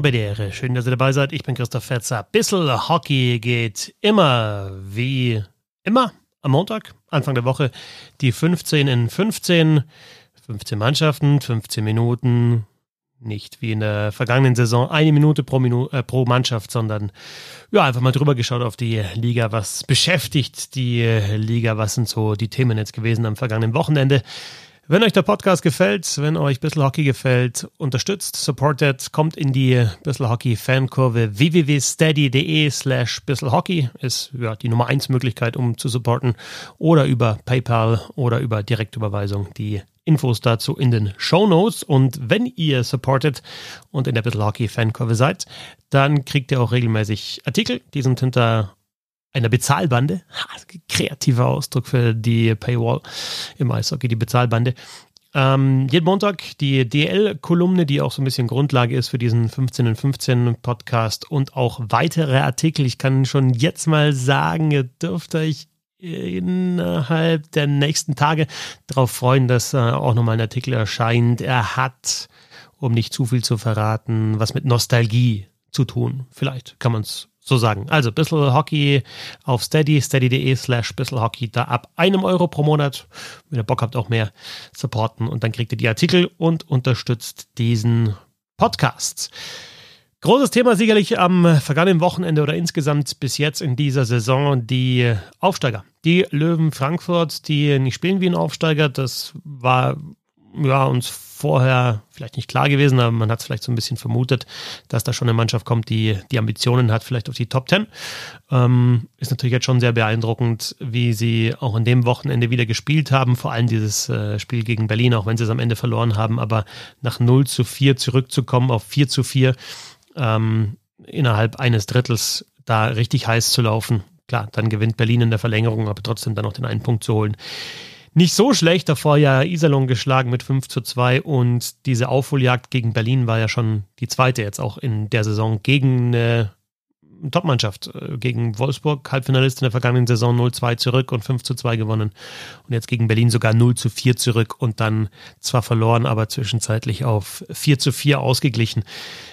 Habedere. Schön, dass ihr dabei seid. Ich bin Christoph Fetzer. Bissel Hockey geht immer wie immer am Montag, Anfang der Woche, die 15 in 15. 15 Mannschaften, 15 Minuten. Nicht wie in der vergangenen Saison eine Minute pro, Minu äh, pro Mannschaft, sondern ja, einfach mal drüber geschaut auf die Liga. Was beschäftigt die Liga? Was sind so die Themen jetzt gewesen am vergangenen Wochenende? Wenn euch der Podcast gefällt, wenn euch Bissl Hockey gefällt, unterstützt, supportet, kommt in die Bissl Hockey Fankurve www.steady.de slash bisselhockey ist ja die Nummer 1 Möglichkeit, um zu supporten oder über PayPal oder über Direktüberweisung. Die Infos dazu in den Show Notes. Und wenn ihr supportet und in der Bissl Hockey Fankurve seid, dann kriegt ihr auch regelmäßig Artikel. Die sind hinter einer Bezahlbande, kreativer Ausdruck für die Paywall im Eishockey, die Bezahlbande. Ähm, jeden Montag die DL-Kolumne, die auch so ein bisschen Grundlage ist für diesen 15 in 15 Podcast und auch weitere Artikel. Ich kann schon jetzt mal sagen, ihr dürft euch innerhalb der nächsten Tage darauf freuen, dass äh, auch nochmal ein Artikel erscheint. Er hat, um nicht zu viel zu verraten, was mit Nostalgie zu tun. Vielleicht kann man es so sagen. Also bisschen Hockey auf Steady, steady.de slash bisschen Hockey, da ab einem Euro pro Monat, wenn ihr Bock habt, auch mehr supporten und dann kriegt ihr die Artikel und unterstützt diesen Podcast. Großes Thema sicherlich am vergangenen Wochenende oder insgesamt bis jetzt in dieser Saison die Aufsteiger. Die Löwen Frankfurt, die nicht spielen wie ein Aufsteiger, das war ja, uns vorher vielleicht nicht klar gewesen, aber man hat es vielleicht so ein bisschen vermutet, dass da schon eine Mannschaft kommt, die die Ambitionen hat, vielleicht auf die Top Ten. Ähm, ist natürlich jetzt schon sehr beeindruckend, wie sie auch an dem Wochenende wieder gespielt haben, vor allem dieses äh, Spiel gegen Berlin, auch wenn sie es am Ende verloren haben, aber nach 0 zu 4 zurückzukommen auf 4 zu 4 ähm, innerhalb eines Drittels da richtig heiß zu laufen. Klar, dann gewinnt Berlin in der Verlängerung, aber trotzdem dann noch den einen Punkt zu holen nicht so schlecht. Davor ja Iserlohn geschlagen mit 5 zu 2 und diese Aufholjagd gegen Berlin war ja schon die zweite jetzt auch in der Saison gegen eine Topmannschaft. Äh, gegen Wolfsburg, Halbfinalist in der vergangenen Saison 0-2 zurück und 5 zu 2 gewonnen. Und jetzt gegen Berlin sogar 0 zu 4 zurück und dann zwar verloren, aber zwischenzeitlich auf 4 zu 4 ausgeglichen.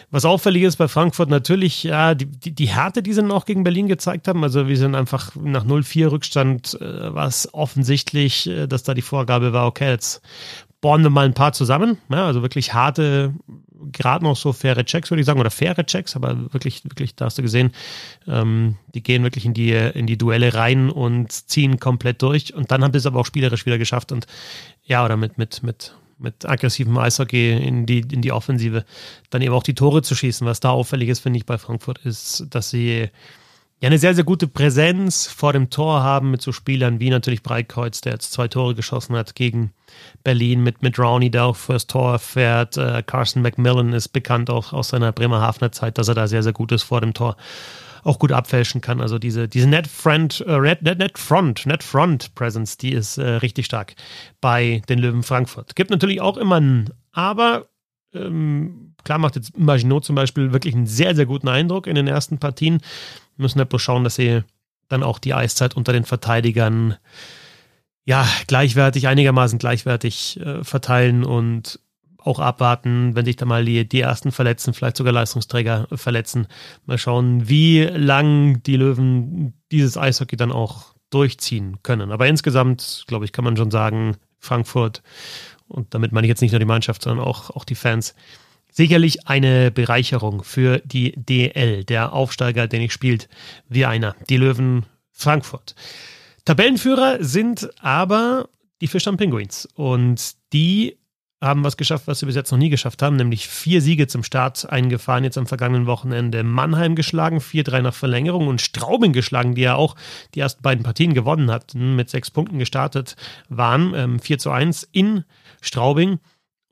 Was auffällig ist bei Frankfurt natürlich, ja, die, die, die Härte, die sie noch gegen Berlin gezeigt haben. Also wir sind einfach nach 0-4 Rückstand, äh, war es offensichtlich, äh, dass da die Vorgabe war, okay, jetzt bohren wir mal ein paar zusammen. Ja, also wirklich harte, gerade noch so faire Checks, würde ich sagen, oder faire Checks, aber wirklich, wirklich, da hast du gesehen, ähm, die gehen wirklich in die, in die Duelle rein und ziehen komplett durch. Und dann haben sie es aber auch spielerisch wieder geschafft und ja, oder mit, mit, mit, mit aggressivem Eishockey in die, in die Offensive, dann eben auch die Tore zu schießen. Was da auffällig ist, finde ich, bei Frankfurt, ist, dass sie ja eine sehr, sehr gute Präsenz vor dem Tor haben mit so Spielern wie natürlich Breitkreuz, der jetzt zwei Tore geschossen hat gegen Berlin mit, mit Rowney, der auch fürs Tor fährt. Äh, Carson McMillan ist bekannt auch aus seiner Bremerhavener Zeit, dass er da sehr, sehr gut ist vor dem Tor auch gut abfälschen kann. Also diese, diese Net Front, äh, Net, Net Front, Net Front Presence, die ist äh, richtig stark bei den Löwen Frankfurt. Gibt natürlich auch immer ein Aber. Ähm, klar macht jetzt Maginot zum Beispiel wirklich einen sehr, sehr guten Eindruck in den ersten Partien. Müssen halt bloß schauen, dass sie dann auch die Eiszeit unter den Verteidigern ja gleichwertig, einigermaßen gleichwertig äh, verteilen und auch abwarten, wenn sich da mal die, die ersten verletzen, vielleicht sogar Leistungsträger verletzen. Mal schauen, wie lang die Löwen dieses Eishockey dann auch durchziehen können. Aber insgesamt, glaube ich, kann man schon sagen, Frankfurt, und damit meine ich jetzt nicht nur die Mannschaft, sondern auch, auch die Fans, sicherlich eine Bereicherung für die DL, der Aufsteiger, den ich spielt, wie einer, die Löwen Frankfurt. Tabellenführer sind aber die Fischern Penguins und die haben was geschafft, was sie bis jetzt noch nie geschafft haben, nämlich vier Siege zum Start eingefahren, jetzt am vergangenen Wochenende Mannheim geschlagen, 4-3 nach Verlängerung und Straubing geschlagen, die ja auch die ersten beiden Partien gewonnen hatten, mit sechs Punkten gestartet waren, ähm, 4 zu 1 in Straubing.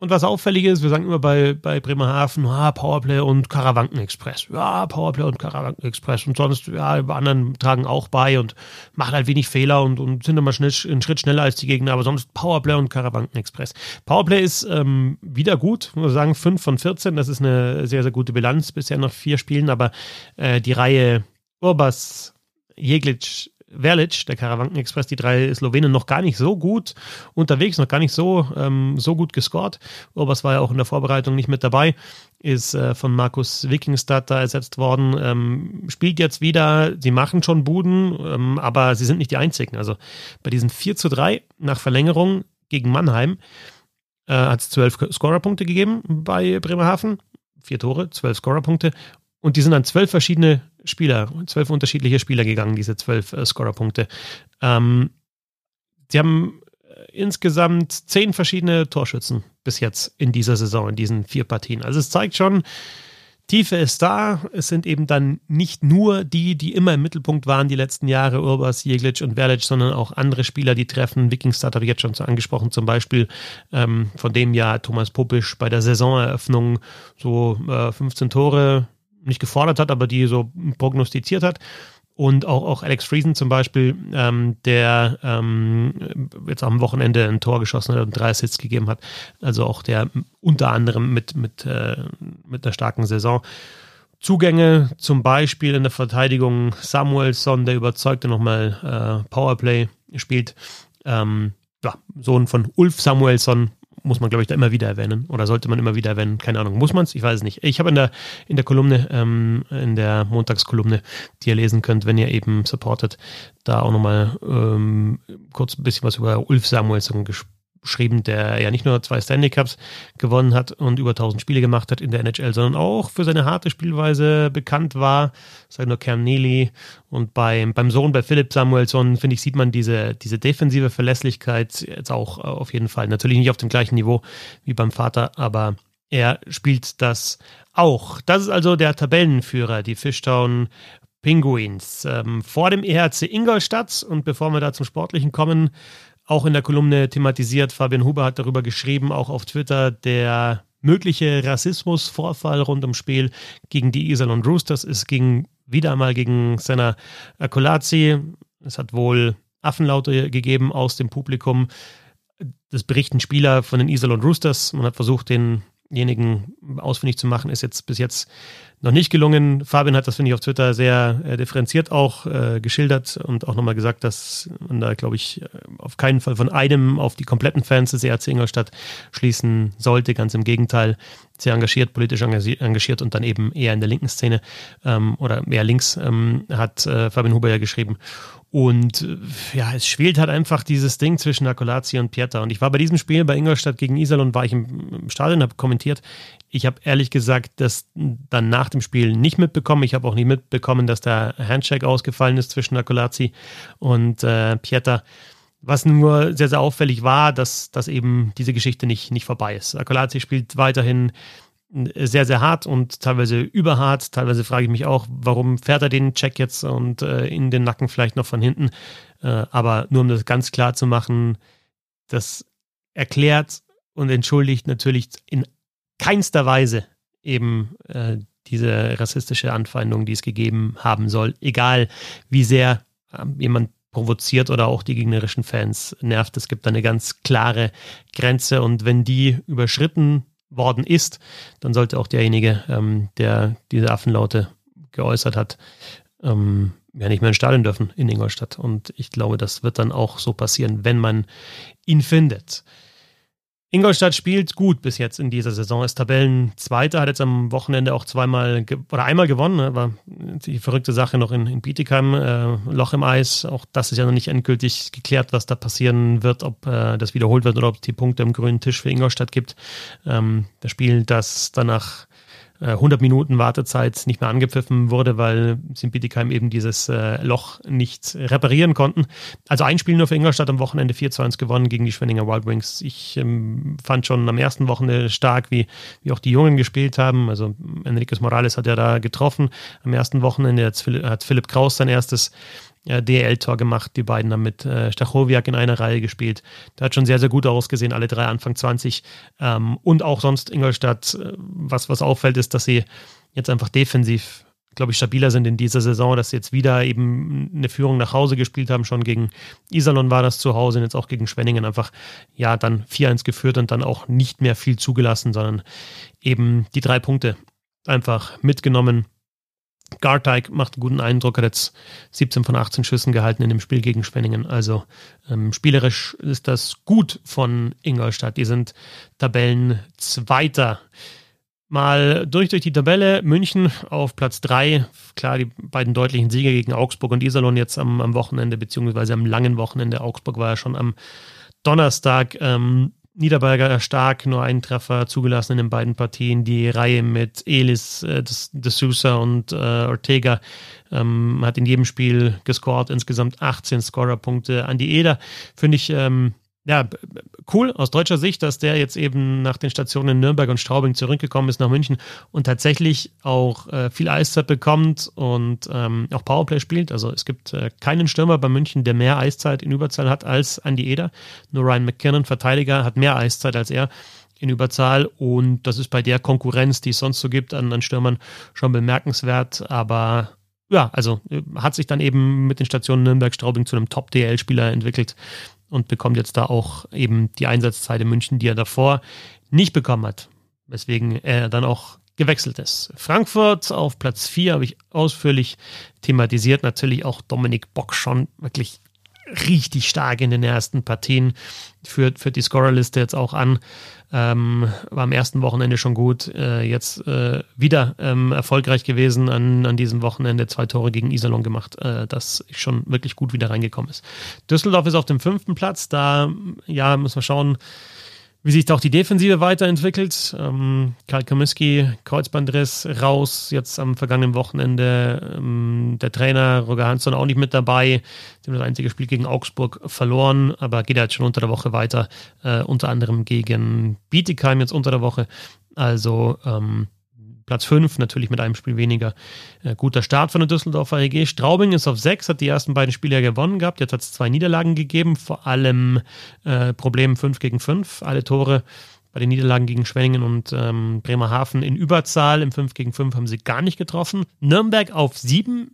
Und was auffällig ist, wir sagen immer bei, bei Bremerhaven, ah, Powerplay und Karawanken-Express. Ja, Powerplay und Karawanken-Express. Und sonst, ja, über anderen tragen auch bei und machen halt wenig Fehler und, und sind immer schnell, einen Schritt schneller als die Gegner. Aber sonst Powerplay und Karawanken-Express. Powerplay ist ähm, wieder gut, muss sagen, 5 von 14. Das ist eine sehr, sehr gute Bilanz. Bisher noch vier Spielen, aber äh, die Reihe Urbas, Jeglic, Verlic, der Karawanken Express, die drei Slowenen noch gar nicht so gut unterwegs, noch gar nicht so, ähm, so gut gescored. Urbas war ja auch in der Vorbereitung nicht mit dabei. ist äh, von Markus Wikingstad da ersetzt worden, ähm, spielt jetzt wieder, sie machen schon Buden, ähm, aber sie sind nicht die einzigen. Also bei diesen 4 zu 3 nach Verlängerung gegen Mannheim äh, hat es zwölf Scorerpunkte gegeben bei Bremerhaven. Vier Tore, zwölf Scorerpunkte. Und die sind an zwölf verschiedene Spieler, zwölf unterschiedliche Spieler gegangen, diese zwölf äh, Scorerpunkte. Ähm, sie haben äh, insgesamt zehn verschiedene Torschützen bis jetzt in dieser Saison, in diesen vier Partien. Also es zeigt schon, Tiefe ist da. Es sind eben dann nicht nur die, die immer im Mittelpunkt waren die letzten Jahre, Urbas, Jeglic und Verlic, sondern auch andere Spieler, die treffen. Wikingstad habe ich jetzt schon angesprochen, zum Beispiel, ähm, von dem ja Thomas Popisch bei der Saisoneröffnung so äh, 15 Tore nicht gefordert hat, aber die so prognostiziert hat und auch, auch Alex Friesen zum Beispiel, ähm, der ähm, jetzt am Wochenende ein Tor geschossen hat und drei Assists gegeben hat. Also auch der unter anderem mit, mit, äh, mit einer starken Saison. Zugänge zum Beispiel in der Verteidigung Samuelson, der überzeugte nochmal äh, Powerplay spielt. Ähm, ja, Sohn von Ulf Samuelsson, muss man, glaube ich, da immer wieder erwähnen. Oder sollte man immer wieder erwähnen? Keine Ahnung. Muss man es? Ich weiß es nicht. Ich habe in der, in der Kolumne, ähm, in der Montagskolumne, die ihr lesen könnt, wenn ihr eben supportet, da auch nochmal ähm, kurz ein bisschen was über Ulf Samuelsson gesprochen geschrieben, der ja nicht nur zwei Stanley Cups gewonnen hat und über 1000 Spiele gemacht hat in der NHL, sondern auch für seine harte Spielweise bekannt war. Sag nur Cam Neely und beim, beim Sohn, bei Philipp Samuelsson, finde ich, sieht man diese, diese defensive Verlässlichkeit jetzt auch auf jeden Fall. Natürlich nicht auf dem gleichen Niveau wie beim Vater, aber er spielt das auch. Das ist also der Tabellenführer, die Fishtown Penguins. Ähm, vor dem EHC Ingolstadt und bevor wir da zum Sportlichen kommen, auch in der Kolumne thematisiert. Fabian Huber hat darüber geschrieben, auch auf Twitter, der mögliche Rassismusvorfall rund ums Spiel gegen die Iserlohn Roosters. Es ging wieder einmal gegen Senna Akolazzi. Es hat wohl Affenlaute gegeben aus dem Publikum. Das berichten Spieler von den Iserlohn Roosters. Man hat versucht, denjenigen ausfindig zu machen, ist jetzt bis jetzt noch nicht gelungen. Fabian hat das, finde ich, auf Twitter sehr äh, differenziert auch äh, geschildert und auch nochmal gesagt, dass man da, glaube ich, äh, auf keinen Fall von einem auf die kompletten Fans des ERC Ingolstadt schließen sollte. Ganz im Gegenteil, sehr engagiert, politisch engagiert und dann eben eher in der linken Szene ähm, oder eher links, ähm, hat äh, Fabian Huber ja geschrieben. Und äh, ja, es schwelt halt einfach dieses Ding zwischen Akolazzi und Pieter. Und ich war bei diesem Spiel bei Ingolstadt gegen Iserlohn, war ich im, Stadion, habe kommentiert. Ich habe ehrlich gesagt das dann nach dem Spiel nicht mitbekommen. Ich habe auch nicht mitbekommen, dass der Handshake ausgefallen ist zwischen Akolazzi und äh, Pieter. Was nur sehr, sehr auffällig war, dass, dass eben diese Geschichte nicht, nicht vorbei ist. Akolazzi spielt weiterhin sehr, sehr hart und teilweise überhart. Teilweise frage ich mich auch, warum fährt er den Check jetzt und äh, in den Nacken vielleicht noch von hinten. Äh, aber nur um das ganz klar zu machen, das erklärt und entschuldigt natürlich in keinster Weise eben äh, diese rassistische Anfeindung, die es gegeben haben soll. Egal, wie sehr ähm, jemand provoziert oder auch die gegnerischen Fans nervt. Es gibt eine ganz klare Grenze und wenn die überschritten worden ist, dann sollte auch derjenige, ähm, der diese Affenlaute geäußert hat, ähm, ja nicht mehr ins Stadion dürfen in Ingolstadt. Und ich glaube, das wird dann auch so passieren, wenn man ihn findet. Ingolstadt spielt gut bis jetzt in dieser Saison, ist Tabellenzweiter, hat jetzt am Wochenende auch zweimal oder einmal gewonnen, ne? war die verrückte Sache noch in, in Bietigheim, äh, Loch im Eis, auch das ist ja noch nicht endgültig geklärt, was da passieren wird, ob äh, das wiederholt wird oder ob es die Punkte im grünen Tisch für Ingolstadt gibt. Ähm, das Spiel, das danach 100 äh, Minuten Wartezeit nicht mehr angepfiffen wurde, weil Bietigheim eben dieses äh, Loch nicht reparieren konnten. Also ein Spiel nur für Ingolstadt am Wochenende 4 zu 1 gewonnen gegen die Schwenninger Wild Wings. Ich ähm, fand schon am ersten Wochenende stark, wie, wie auch die Jungen gespielt haben. Also Enriquez Morales hat ja da getroffen. Am ersten Wochenende hat Philipp Kraus sein erstes DL-Tor gemacht. Die beiden haben mit äh, Stachowiak in einer Reihe gespielt. Da hat schon sehr, sehr gut ausgesehen, alle drei Anfang 20. Ähm, und auch sonst Ingolstadt, äh, was, was auffällt, ist, dass sie jetzt einfach defensiv, glaube ich, stabiler sind in dieser Saison, dass sie jetzt wieder eben eine Führung nach Hause gespielt haben. Schon gegen Iserlohn war das zu Hause und jetzt auch gegen Schwenningen einfach, ja, dann 4-1 geführt und dann auch nicht mehr viel zugelassen, sondern eben die drei Punkte einfach mitgenommen Garteig macht einen guten Eindruck, hat jetzt 17 von 18 Schüssen gehalten in dem Spiel gegen Schwenningen. Also ähm, spielerisch ist das gut von Ingolstadt. Die sind Tabellenzweiter. Mal durch durch die Tabelle. München auf Platz 3. Klar, die beiden deutlichen Sieger gegen Augsburg und Iserlohn jetzt am, am Wochenende, beziehungsweise am langen Wochenende. Augsburg war ja schon am Donnerstag. Ähm, Niederberger stark, nur einen Treffer zugelassen in den beiden Partien. Die Reihe mit Elis, äh, De Sousa und äh, Ortega ähm, hat in jedem Spiel gescored, insgesamt 18 Scorerpunkte. An die Eder finde ich ähm, ja, cool aus deutscher Sicht, dass der jetzt eben nach den Stationen Nürnberg und Straubing zurückgekommen ist nach München und tatsächlich auch äh, viel Eiszeit bekommt und ähm, auch Powerplay spielt. Also es gibt äh, keinen Stürmer bei München, der mehr Eiszeit in Überzahl hat als Andy Eder. Nur Ryan McKinnon, Verteidiger, hat mehr Eiszeit als er in Überzahl und das ist bei der Konkurrenz, die es sonst so gibt an, an Stürmern, schon bemerkenswert. Aber ja, also äh, hat sich dann eben mit den Stationen Nürnberg, Straubing zu einem Top-DL-Spieler entwickelt und bekommt jetzt da auch eben die Einsatzzeit in München, die er davor nicht bekommen hat. Weswegen er dann auch gewechselt ist. Frankfurt auf Platz 4 habe ich ausführlich thematisiert. Natürlich auch Dominik Bock schon wirklich richtig stark in den ersten Partien. Führt, führt die Scorerliste jetzt auch an. Ähm, war am ersten Wochenende schon gut. Äh, jetzt äh, wieder ähm, erfolgreich gewesen an, an diesem Wochenende. Zwei Tore gegen Iserlohn gemacht, äh, das schon wirklich gut wieder reingekommen ist. Düsseldorf ist auf dem fünften Platz. Da ja, muss man schauen, wie sich auch die Defensive weiterentwickelt. Ähm, Karl Komiski, Kreuzbandriss raus, jetzt am vergangenen Wochenende. Ähm, der Trainer Roger Hansson auch nicht mit dabei. Sie haben das einzige Spiel gegen Augsburg verloren, aber geht jetzt schon unter der Woche weiter. Äh, unter anderem gegen Bietigheim jetzt unter der Woche. Also ähm, Platz 5, natürlich mit einem Spiel weniger. Äh, guter Start von der Düsseldorfer EG. Straubing ist auf 6, hat die ersten beiden Spiele ja gewonnen gehabt. Jetzt hat es zwei Niederlagen gegeben, vor allem äh, Problem 5 gegen 5. Alle Tore bei den Niederlagen gegen Schwenningen und ähm, Bremerhaven in Überzahl. Im 5 gegen 5 haben sie gar nicht getroffen. Nürnberg auf 7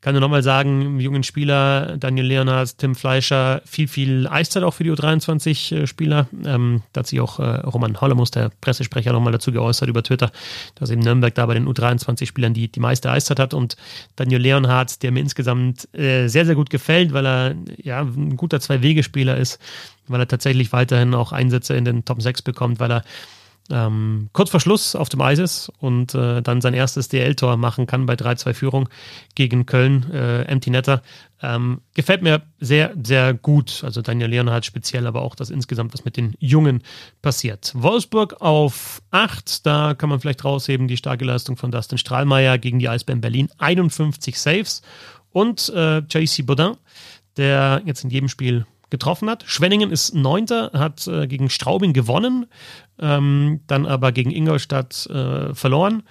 kann nur nochmal sagen, jungen Spieler, Daniel Leonhardt, Tim Fleischer, viel, viel Eiszeit auch für die U23-Spieler. Ähm, da hat sich auch äh, Roman Hollemus, der Pressesprecher, nochmal dazu geäußert über Twitter, dass eben Nürnberg da bei den U23-Spielern die, die meiste Eiszeit hat und Daniel Leonhardt, der mir insgesamt äh, sehr, sehr gut gefällt, weil er ja ein guter Zwei-Wege-Spieler ist, weil er tatsächlich weiterhin auch Einsätze in den Top 6 bekommt, weil er ähm, kurz vor Schluss auf dem Eis ist und äh, dann sein erstes DL-Tor machen kann bei 3-2 Führung gegen Köln, äh, Empty Netter. Ähm, gefällt mir sehr, sehr gut. Also Daniel Leonhardt speziell, aber auch das insgesamt, was mit den Jungen passiert. Wolfsburg auf 8, da kann man vielleicht rausheben, die starke Leistung von Dustin Strahlmeier gegen die Eisbären Berlin. 51 Saves und äh, JC Baudin, der jetzt in jedem Spiel getroffen hat. Schwenningen ist Neunter, hat äh, gegen Straubing gewonnen, ähm, dann aber gegen Ingolstadt äh, verloren.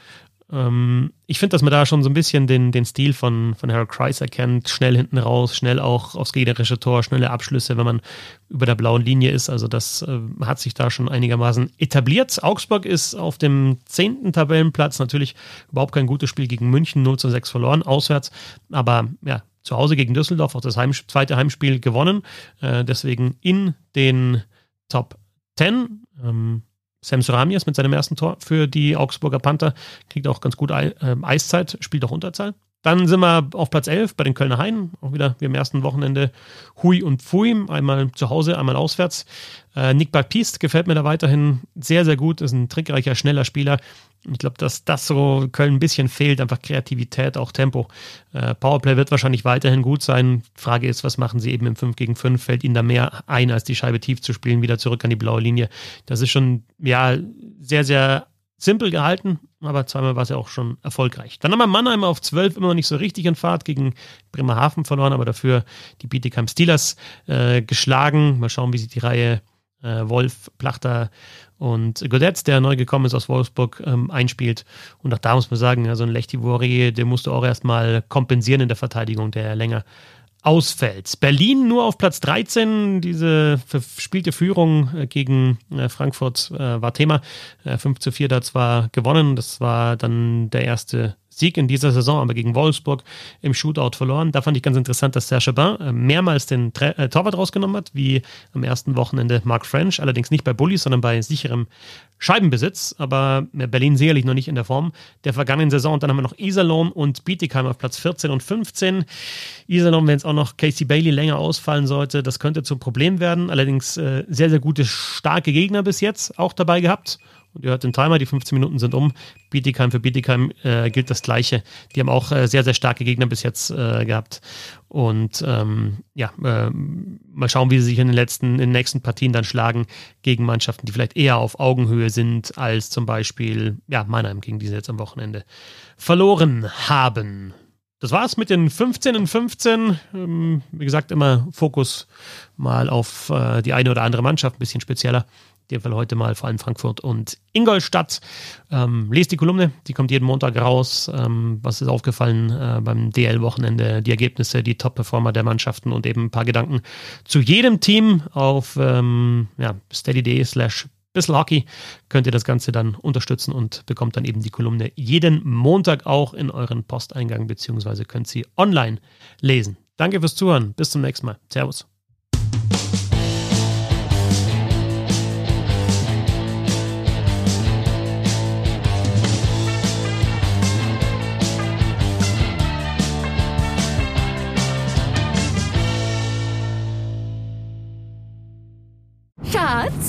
Ähm, ich finde, dass man da schon so ein bisschen den, den Stil von, von Harold Kreis erkennt. Schnell hinten raus, schnell auch aufs gegnerische Tor, schnelle Abschlüsse, wenn man über der blauen Linie ist. Also das äh, hat sich da schon einigermaßen etabliert. Augsburg ist auf dem zehnten Tabellenplatz. Natürlich überhaupt kein gutes Spiel gegen München, 0 zu 6 verloren, auswärts. Aber ja, zu Hause gegen Düsseldorf auch das Heim, zweite Heimspiel gewonnen. Äh, deswegen in den Top 10. Ähm, Sam Suramias mit seinem ersten Tor für die Augsburger Panther kriegt auch ganz gut äh, Eiszeit, spielt auch Unterzahl. Dann sind wir auf Platz 11 bei den Kölner Haien. Auch wieder wie am ersten Wochenende Hui und Pfui. Einmal zu Hause, einmal auswärts. Äh, Nick Baptiste gefällt mir da weiterhin sehr, sehr gut. Ist ein trickreicher, schneller Spieler. Ich glaube, dass das so Köln ein bisschen fehlt. Einfach Kreativität, auch Tempo. Äh, Powerplay wird wahrscheinlich weiterhin gut sein. Frage ist, was machen sie eben im 5 gegen 5? Fällt ihnen da mehr ein, als die Scheibe tief zu spielen, wieder zurück an die blaue Linie? Das ist schon, ja, sehr, sehr simpel gehalten, aber zweimal war es ja auch schon erfolgreich. Dann haben wir Mannheim auf 12 immer noch nicht so richtig in Fahrt gegen Bremerhaven verloren, aber dafür die Bietigheim Steelers äh, geschlagen. Mal schauen, wie sich die Reihe Wolf, Plachter und Godetz, der neu gekommen ist aus Wolfsburg, ähm, einspielt. Und auch da muss man sagen, also ein Lechti Vori, der musste auch erstmal kompensieren in der Verteidigung, der länger ausfällt. Berlin nur auf Platz 13. Diese verspielte Führung äh, gegen äh, Frankfurt äh, war Thema. 5 zu 4 da zwar gewonnen. Das war dann der erste Sieg in dieser Saison, aber gegen Wolfsburg im Shootout verloren. Da fand ich ganz interessant, dass Serge Chabin äh, mehrmals den Tra äh, Torwart rausgenommen hat, wie am ersten Wochenende Mark French, allerdings nicht bei Bullies, sondern bei sicherem Scheibenbesitz, aber Berlin sicherlich noch nicht in der Form der vergangenen Saison. Und dann haben wir noch Iserlohn und Bietigheim auf Platz 14 und 15. Iserlohn, wenn es auch noch Casey Bailey länger ausfallen sollte, das könnte zum Problem werden. Allerdings äh, sehr, sehr gute, starke Gegner bis jetzt auch dabei gehabt und ihr hört den Timer, die 15 Minuten sind um. Bietigheim für Bietigheim äh, gilt das Gleiche. Die haben auch äh, sehr, sehr starke Gegner bis jetzt äh, gehabt. Und ähm, ja, äh, mal schauen, wie sie sich in den letzten, in den nächsten Partien dann schlagen gegen Mannschaften, die vielleicht eher auf Augenhöhe sind, als zum Beispiel, ja, Mannheim, gegen die sie jetzt am Wochenende verloren haben. Das war's mit den 15 in 15. Ähm, wie gesagt, immer Fokus mal auf äh, die eine oder andere Mannschaft, ein bisschen spezieller. In dem Fall heute mal vor allem Frankfurt und Ingolstadt. Ähm, lest die Kolumne, die kommt jeden Montag raus. Ähm, was ist aufgefallen äh, beim DL-Wochenende? Die Ergebnisse, die Top-Performer der Mannschaften und eben ein paar Gedanken zu jedem Team auf ähm, ja, steady.de slash bisschen Hockey könnt ihr das Ganze dann unterstützen und bekommt dann eben die Kolumne jeden Montag auch in euren Posteingang beziehungsweise könnt sie online lesen. Danke fürs Zuhören. Bis zum nächsten Mal. Servus.